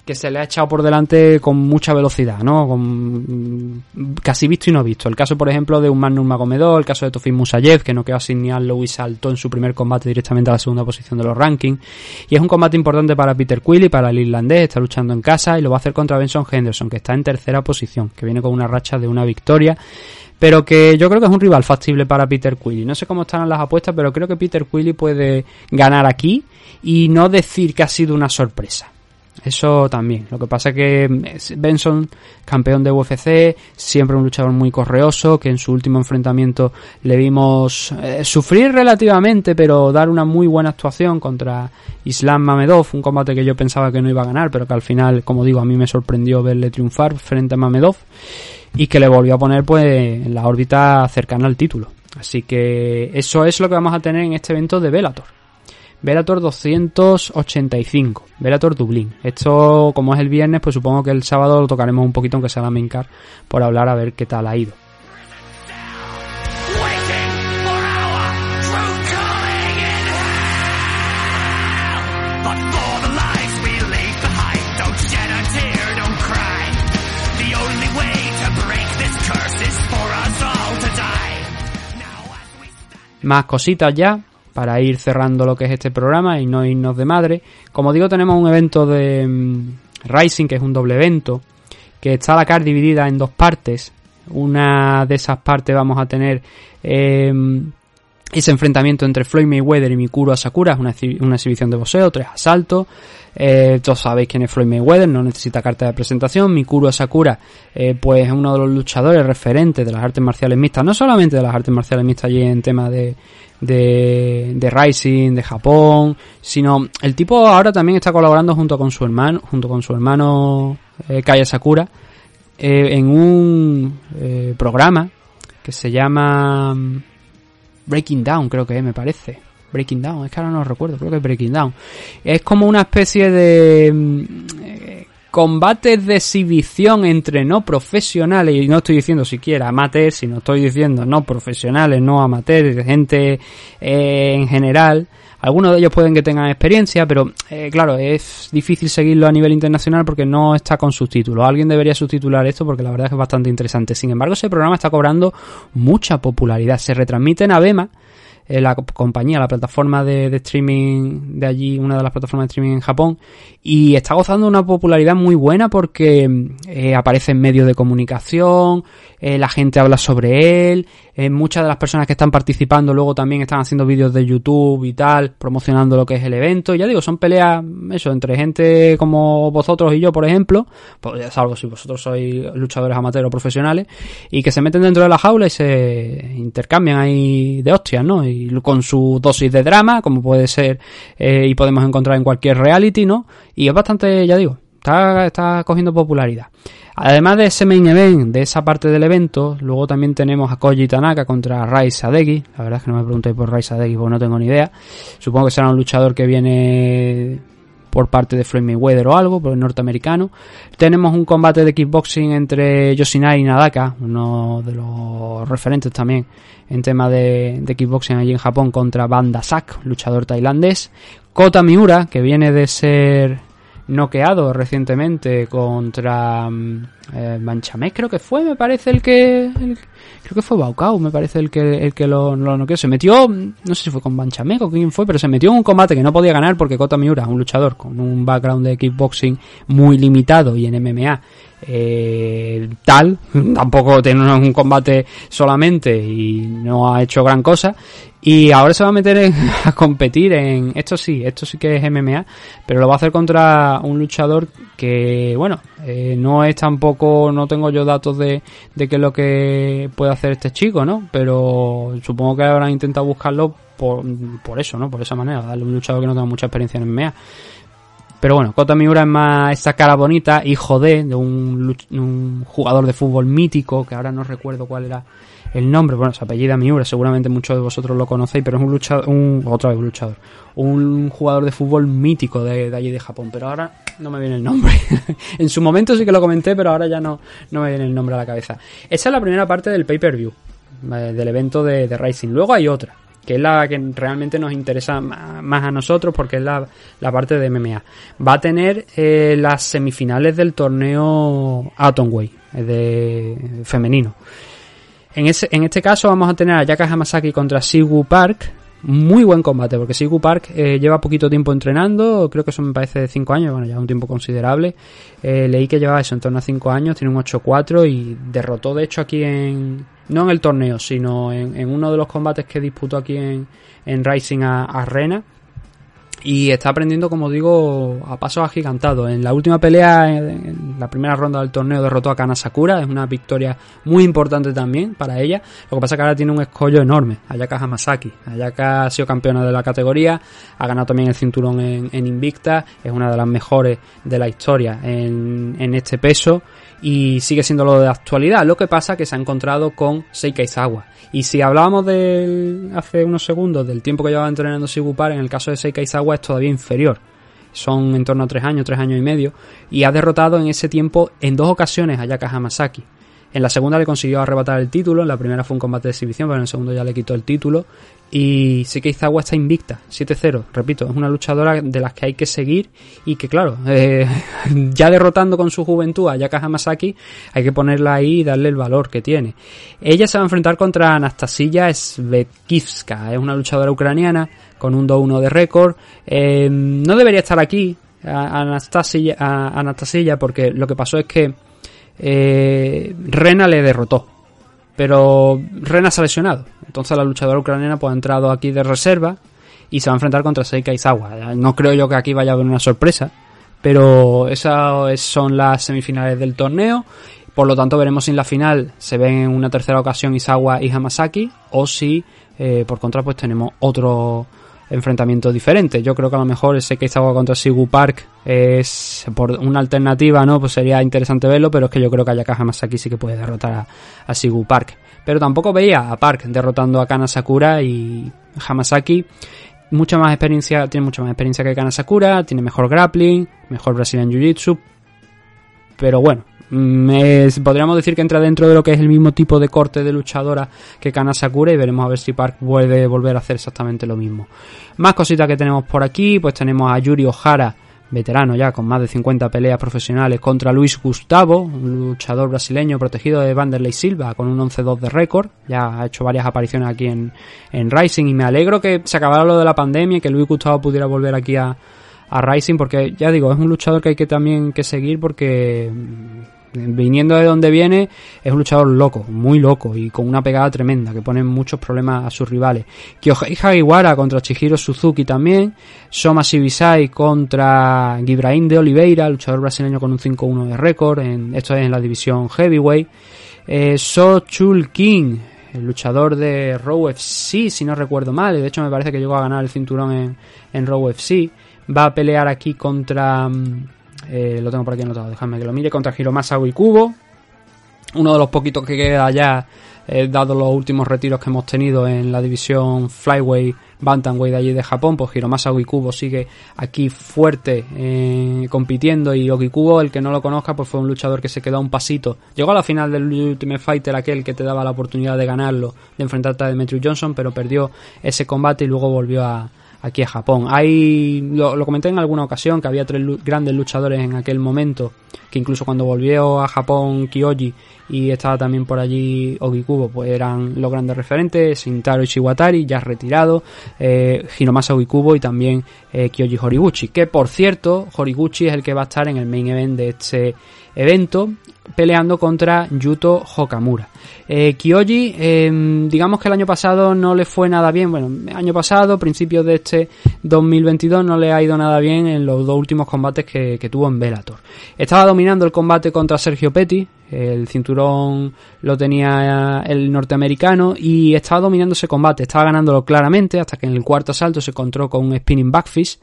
que se le ha echado por delante con mucha velocidad, ¿no? Con, casi visto y no visto. El caso, por ejemplo, de un Magnum Magomedov, el caso de Tofim Musayev, que no quedó sin ni y saltó en su primer combate directamente a la segunda posición de los rankings. Y es un combate importante para Peter Quilly, para el irlandés, está luchando en casa y lo va a hacer contra Benson Henderson, que está en tercera posición, que viene con una racha de una victoria pero que yo creo que es un rival factible para Peter Quilly. No sé cómo están las apuestas, pero creo que Peter Quilly puede ganar aquí y no decir que ha sido una sorpresa. Eso también. Lo que pasa es que mm, Benson, campeón de UFC, siempre un luchador muy correoso, que en su último enfrentamiento le vimos eh, sufrir relativamente, pero dar una muy buena actuación contra Islam Mamedov, un combate que yo pensaba que no iba a ganar, pero que al final, como digo, a mí me sorprendió verle triunfar frente a Mamedov y que le volvió a poner pues en la órbita cercana al título. Así que eso es lo que vamos a tener en este evento de Bellator. Velator 285, Velator Dublín. Esto, como es el viernes, pues supongo que el sábado lo tocaremos un poquito, aunque sea la main por hablar a ver qué tal ha ido. Más cositas ya, para ir cerrando lo que es este programa y no irnos de madre. Como digo, tenemos un evento de mm, Rising, que es un doble evento, que está la card dividida en dos partes. Una de esas partes vamos a tener em, ese enfrentamiento entre Floyd Mayweather y Mikuru Asakura una, una exhibición de boxeo, tres asaltos. Eh, todos sabéis quién es Floyd Mayweather, no necesita carta de presentación. Mikuru Asakura, eh, pues es uno de los luchadores referentes de las artes marciales mixtas, no solamente de las artes marciales mixtas allí en tema de, de, de Rising, de Japón, sino el tipo ahora también está colaborando junto con su hermano, junto con su hermano eh, Kaya Sakura, en un programa que se llama mm, Breaking Down, creo que me parece. Breaking Down, es que ahora no lo recuerdo, creo que es Breaking Down. Es como una especie de mm, eh, combates de exhibición entre no profesionales, y no estoy diciendo siquiera amateurs, sino estoy diciendo no profesionales, no amateurs, gente eh, en general. Algunos de ellos pueden que tengan experiencia, pero eh, claro, es difícil seguirlo a nivel internacional porque no está con subtítulos. Alguien debería subtitular esto porque la verdad es que es bastante interesante. Sin embargo, ese programa está cobrando mucha popularidad. Se retransmite en Abema, la compañía, la plataforma de, de, streaming de allí, una de las plataformas de streaming en Japón, y está gozando una popularidad muy buena porque eh, aparece en medios de comunicación, eh, la gente habla sobre él, eh, muchas de las personas que están participando luego también están haciendo vídeos de YouTube y tal, promocionando lo que es el evento. Ya digo, son peleas, eso, entre gente como vosotros y yo, por ejemplo, pues salvo si vosotros sois luchadores amateurs o profesionales, y que se meten dentro de la jaula y se intercambian ahí de hostias, ¿no? Y con su dosis de drama, como puede ser, eh, y podemos encontrar en cualquier reality, ¿no? Y es bastante, ya digo, está, está cogiendo popularidad. Además de ese main event, de esa parte del evento, luego también tenemos a Koji Tanaka contra Rai Sadegi. La verdad es que no me preguntéis por Rai Sadegi porque no tengo ni idea. Supongo que será un luchador que viene por parte de Floyd Mayweather o algo, por el norteamericano. Tenemos un combate de kickboxing entre Yoshinari y Nadaka, uno de los referentes también en tema de, de kickboxing allí en Japón contra Banda Sak, luchador tailandés. Kota Miura, que viene de ser noqueado recientemente contra eh, Banchamek creo que fue me parece el que creo que fue Baukau me parece el que el que lo, lo noqueó. Se metió no sé si fue con Banchamek o quién fue pero se metió en un combate que no podía ganar porque Kota Miura un luchador con un background de kickboxing muy limitado y en MMA eh, tal, tampoco tiene un combate solamente y no ha hecho gran cosa y ahora se va a meter en, a competir en esto sí, esto sí que es MMA, pero lo va a hacer contra un luchador que bueno, eh, no es tampoco, no tengo yo datos de, de qué es lo que puede hacer este chico, ¿no? Pero supongo que habrán intentado buscarlo por, por eso, ¿no? Por esa manera, darle un luchador que no tenga mucha experiencia en MMA. Pero bueno, Kota Miura es más esa cara bonita, hijo de, un, jugador de fútbol mítico, que ahora no recuerdo cuál era el nombre, bueno, se apellida Miura, seguramente muchos de vosotros lo conocéis, pero es un luchador, un, otra vez un luchador, un jugador de fútbol mítico de, de allí de Japón, pero ahora no me viene el nombre. en su momento sí que lo comenté, pero ahora ya no, no me viene el nombre a la cabeza. Esa es la primera parte del pay-per-view, del evento de, de Rising. Luego hay otra, que es la que realmente nos interesa más a nosotros porque es la, la parte de MMA. Va a tener eh, las semifinales del torneo Atomway, de femenino. En, ese, en este caso vamos a tener a Yaka Hamasaki contra Sigu Park. Muy buen combate, porque Sigu Park eh, lleva poquito tiempo entrenando, creo que eso me parece de 5 años, bueno, ya un tiempo considerable. Eh, leí que llevaba eso en torno a 5 años, tiene un 8-4 y derrotó de hecho aquí en, no en el torneo, sino en, uno de los combates que disputó aquí en, en Rising a. Y está aprendiendo, como digo, a pasos agigantados. En la última pelea, en la primera ronda del torneo, derrotó a Kana Sakura. Es una victoria muy importante también para ella. Lo que pasa es que ahora tiene un escollo enorme. Ayaka Hamasaki. Ayaka ha sido campeona de la categoría. Ha ganado también el cinturón en, Invicta. Es una de las mejores de la historia en este peso y sigue siendo lo de actualidad. Lo que pasa que se ha encontrado con Seika Izawa. Y si hablábamos de hace unos segundos del tiempo que llevaba entrenando Sigupar, en el caso de Seika Izawa es todavía inferior. Son en torno a tres años, tres años y medio. Y ha derrotado en ese tiempo en dos ocasiones a Yaka Hamasaki. En la segunda le consiguió arrebatar el título, en la primera fue un combate de exhibición, pero en el segundo ya le quitó el título. Y sí que Izawa está invicta, 7-0. Repito, es una luchadora de las que hay que seguir y que, claro, eh, ya derrotando con su juventud a Yaka Hamasaki, hay que ponerla ahí y darle el valor que tiene. Ella se va a enfrentar contra Anastasia Svetkivska, es una luchadora ucraniana con un 2-1 de récord. Eh, no debería estar aquí Anastasia, Anastasia porque lo que pasó es que eh, Rena le derrotó. Pero Rena se ha lesionado. Entonces la luchadora ucraniana pues ha entrado aquí de reserva y se va a enfrentar contra Seika Izawa. No creo yo que aquí vaya a haber una sorpresa, pero esas son las semifinales del torneo. Por lo tanto, veremos si en la final se ven en una tercera ocasión Izawa y Hamasaki o si eh, por contra pues tenemos otro enfrentamiento diferente. Yo creo que a lo mejor ese que Izawa contra Sigu Park es por una alternativa, ¿no? Pues sería interesante verlo, pero es que yo creo que Ayaka Hamasaki sí que puede derrotar a, a Sigu Park. Pero tampoco veía a Park derrotando a Kana Sakura y Hamasaki mucha más experiencia, tiene mucha más experiencia que Kana Sakura, tiene mejor grappling, mejor Brazilian Jiu-Jitsu. Pero bueno, mm, podríamos decir que entra dentro de lo que es el mismo tipo de corte de luchadora que Kana Sakura y veremos a ver si Park puede volver a hacer exactamente lo mismo. Más cositas que tenemos por aquí, pues tenemos a Yuri Ohara veterano ya con más de 50 peleas profesionales contra Luis Gustavo, un luchador brasileño protegido de Vanderlei Silva con un 11-2 de récord, ya ha hecho varias apariciones aquí en, en Rising y me alegro que se acabara lo de la pandemia y que Luis Gustavo pudiera volver aquí a, a Rising porque ya digo, es un luchador que hay que también que seguir porque viniendo de donde viene, es un luchador loco, muy loco y con una pegada tremenda que pone muchos problemas a sus rivales. Kyohei Hagiwara contra Chihiro Suzuki también, Soma Shibisai contra Gibraim de Oliveira, luchador brasileño con un 5-1 de récord, en, esto es en la división Heavyweight. Eh, So Chul King, el luchador de Raw FC, si no recuerdo mal, de hecho me parece que llegó a ganar el cinturón en, en Raw FC, va a pelear aquí contra... Mm, eh, lo tengo por aquí anotado, déjame que lo mire. Contra Hiromasa Kubo. Uno de los poquitos que queda ya, eh, dado los últimos retiros que hemos tenido en la división Flyway, Bantamweight de allí de Japón. Pues Hiromasa Kubo sigue aquí fuerte eh, compitiendo. Y Okikubo, el que no lo conozca, pues fue un luchador que se quedó a un pasito. Llegó a la final del Ultimate Fighter, aquel que te daba la oportunidad de ganarlo, de enfrentarte a Demetrius Johnson, pero perdió ese combate y luego volvió a, aquí a Japón. Hay, lo, comenté en alguna ocasión que había tres grandes luchadores en aquel momento, que incluso cuando volvió a Japón Kyoji y estaba también por allí Ogikubo, pues eran los grandes referentes, Shintaro Ishiwatari, ya retirado, eh, Hinomasa Ogikubo y también eh, Kyoji Horiguchi, que por cierto, Horiguchi es el que va a estar en el main event de este evento peleando contra Yuto Hokamura. Eh, Kyoji, em, digamos que el año pasado no le fue nada bien. Bueno, año pasado, principios de este 2022, no le ha ido nada bien en los dos últimos combates que, que tuvo en Bellator. Estaba dominando el combate contra Sergio Petty, el cinturón lo tenía el norteamericano y estaba dominando ese combate, estaba ganándolo claramente hasta que en el cuarto asalto se encontró con un spinning backfist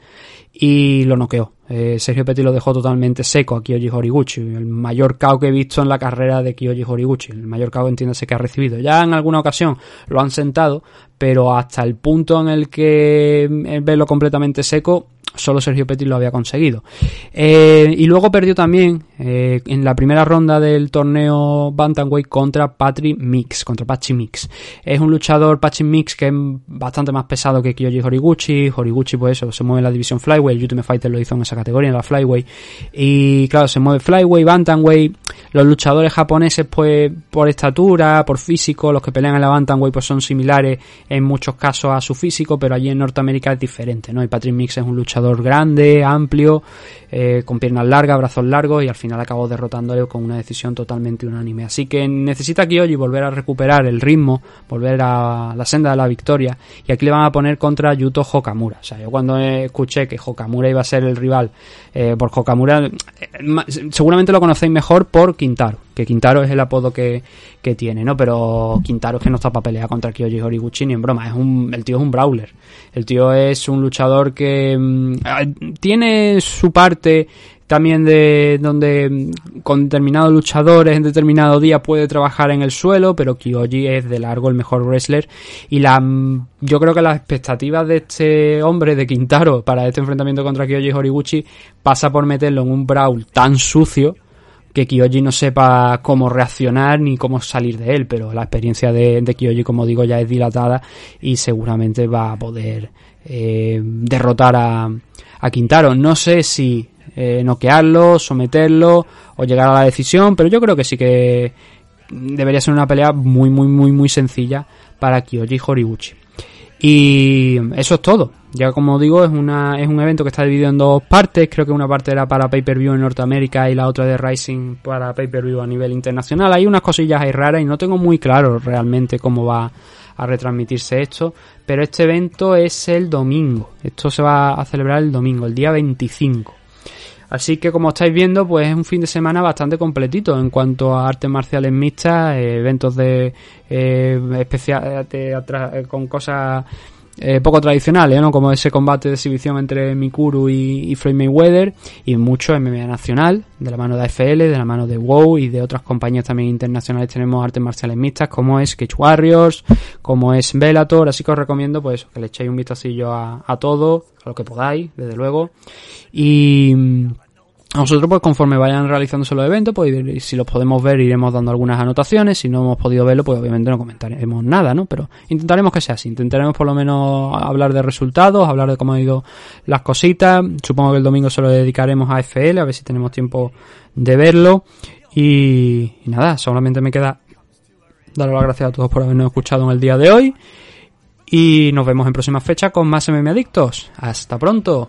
y lo noqueó. Eh, Sergio Petty lo dejó totalmente seco a Kyoji Horiguchi, el mayor KO que he visto en la carrera de Kyoji Horiguchi, el mayor KO entiéndase que ha recibido. Ya en alguna ocasión lo han sentado, pero hasta el punto en el que eh, verlo completamente seco solo Sergio Petty lo había conseguido. Eh, y luego perdió también en la primera ronda del torneo Bantamweight contra Patrick Mix, contra Pachi Mix. Es un luchador Pachi Mix que es bastante más pesado que Kyoji Horiguchi. Horiguchi, pues eso, se mueve en la división Flyway. El Ultimate Fighter lo hizo en esa categoría, en la Flyway. Y claro, se mueve Flyway, Bantamweight. Los luchadores japoneses, pues por estatura, por físico, los que pelean en la Bantamweight, pues son similares en muchos casos a su físico, pero allí en Norteamérica es diferente, ¿no? Y Patrick Mix es un luchador grande, amplio, eh, con piernas largas, brazos largos y al final acabó derrotándole con una decisión totalmente unánime. Así que necesita Kyoji volver a recuperar el ritmo, volver a la senda de la victoria y aquí le van a poner contra Yuto Hokamura. O sea, yo cuando escuché que Hokamura iba a ser el rival eh, por Hokamura, eh, seguramente lo conocéis mejor por Quintaro, que Quintaro es el apodo que, que tiene, ¿no? Pero Quintaro es que no está para pelear contra Kyoji Horiguchi ni en broma, es un, el tío es un brawler. El tío es un luchador que mm, tiene su parte también de donde mm, con determinados luchadores en determinado día puede trabajar en el suelo, pero Kyoji es de largo el mejor wrestler y la mm, yo creo que las expectativas de este hombre de Quintaro para este enfrentamiento contra Kyoji Horiguchi pasa por meterlo en un brawl tan sucio que Kyoji no sepa cómo reaccionar ni cómo salir de él, pero la experiencia de, de Kyoji, como digo, ya es dilatada y seguramente va a poder eh, derrotar a, a Quintaro. No sé si eh, noquearlo, someterlo o llegar a la decisión, pero yo creo que sí que debería ser una pelea muy, muy, muy, muy sencilla para Kyoji Horiguchi. Y eso es todo. Ya como digo, es, una, es un evento que está dividido en dos partes. Creo que una parte era para pay-per-view en Norteamérica y la otra de Rising para pay-per-view a nivel internacional. Hay unas cosillas ahí raras y no tengo muy claro realmente cómo va a retransmitirse esto, pero este evento es el domingo, esto se va a celebrar el domingo, el día 25. Así que como estáis viendo, pues es un fin de semana bastante completito en cuanto a artes marciales mixtas, eh, eventos de eh, eh, con cosas eh, poco tradicionales, ¿no? Como ese combate de exhibición entre Mikuru y, y Floyd Mayweather y mucho MMA nacional, de la mano de AFL, de la mano de WoW y de otras compañías también internacionales tenemos artes marciales mixtas como es Cage Warriors, como es Bellator, así que os recomiendo pues que le echéis un vistacillo a, a todo, a lo que podáis, desde luego. Y nosotros, pues conforme vayan realizándose los eventos, pues si los podemos ver, iremos dando algunas anotaciones. Si no hemos podido verlo, pues obviamente no comentaremos nada, ¿no? Pero intentaremos que sea así. Intentaremos por lo menos hablar de resultados, hablar de cómo han ido las cositas. Supongo que el domingo se lo dedicaremos a FL, a ver si tenemos tiempo de verlo. Y, y nada, solamente me queda dar las gracias a todos por habernos escuchado en el día de hoy. Y nos vemos en próximas fechas con más MM Adictos. Hasta pronto.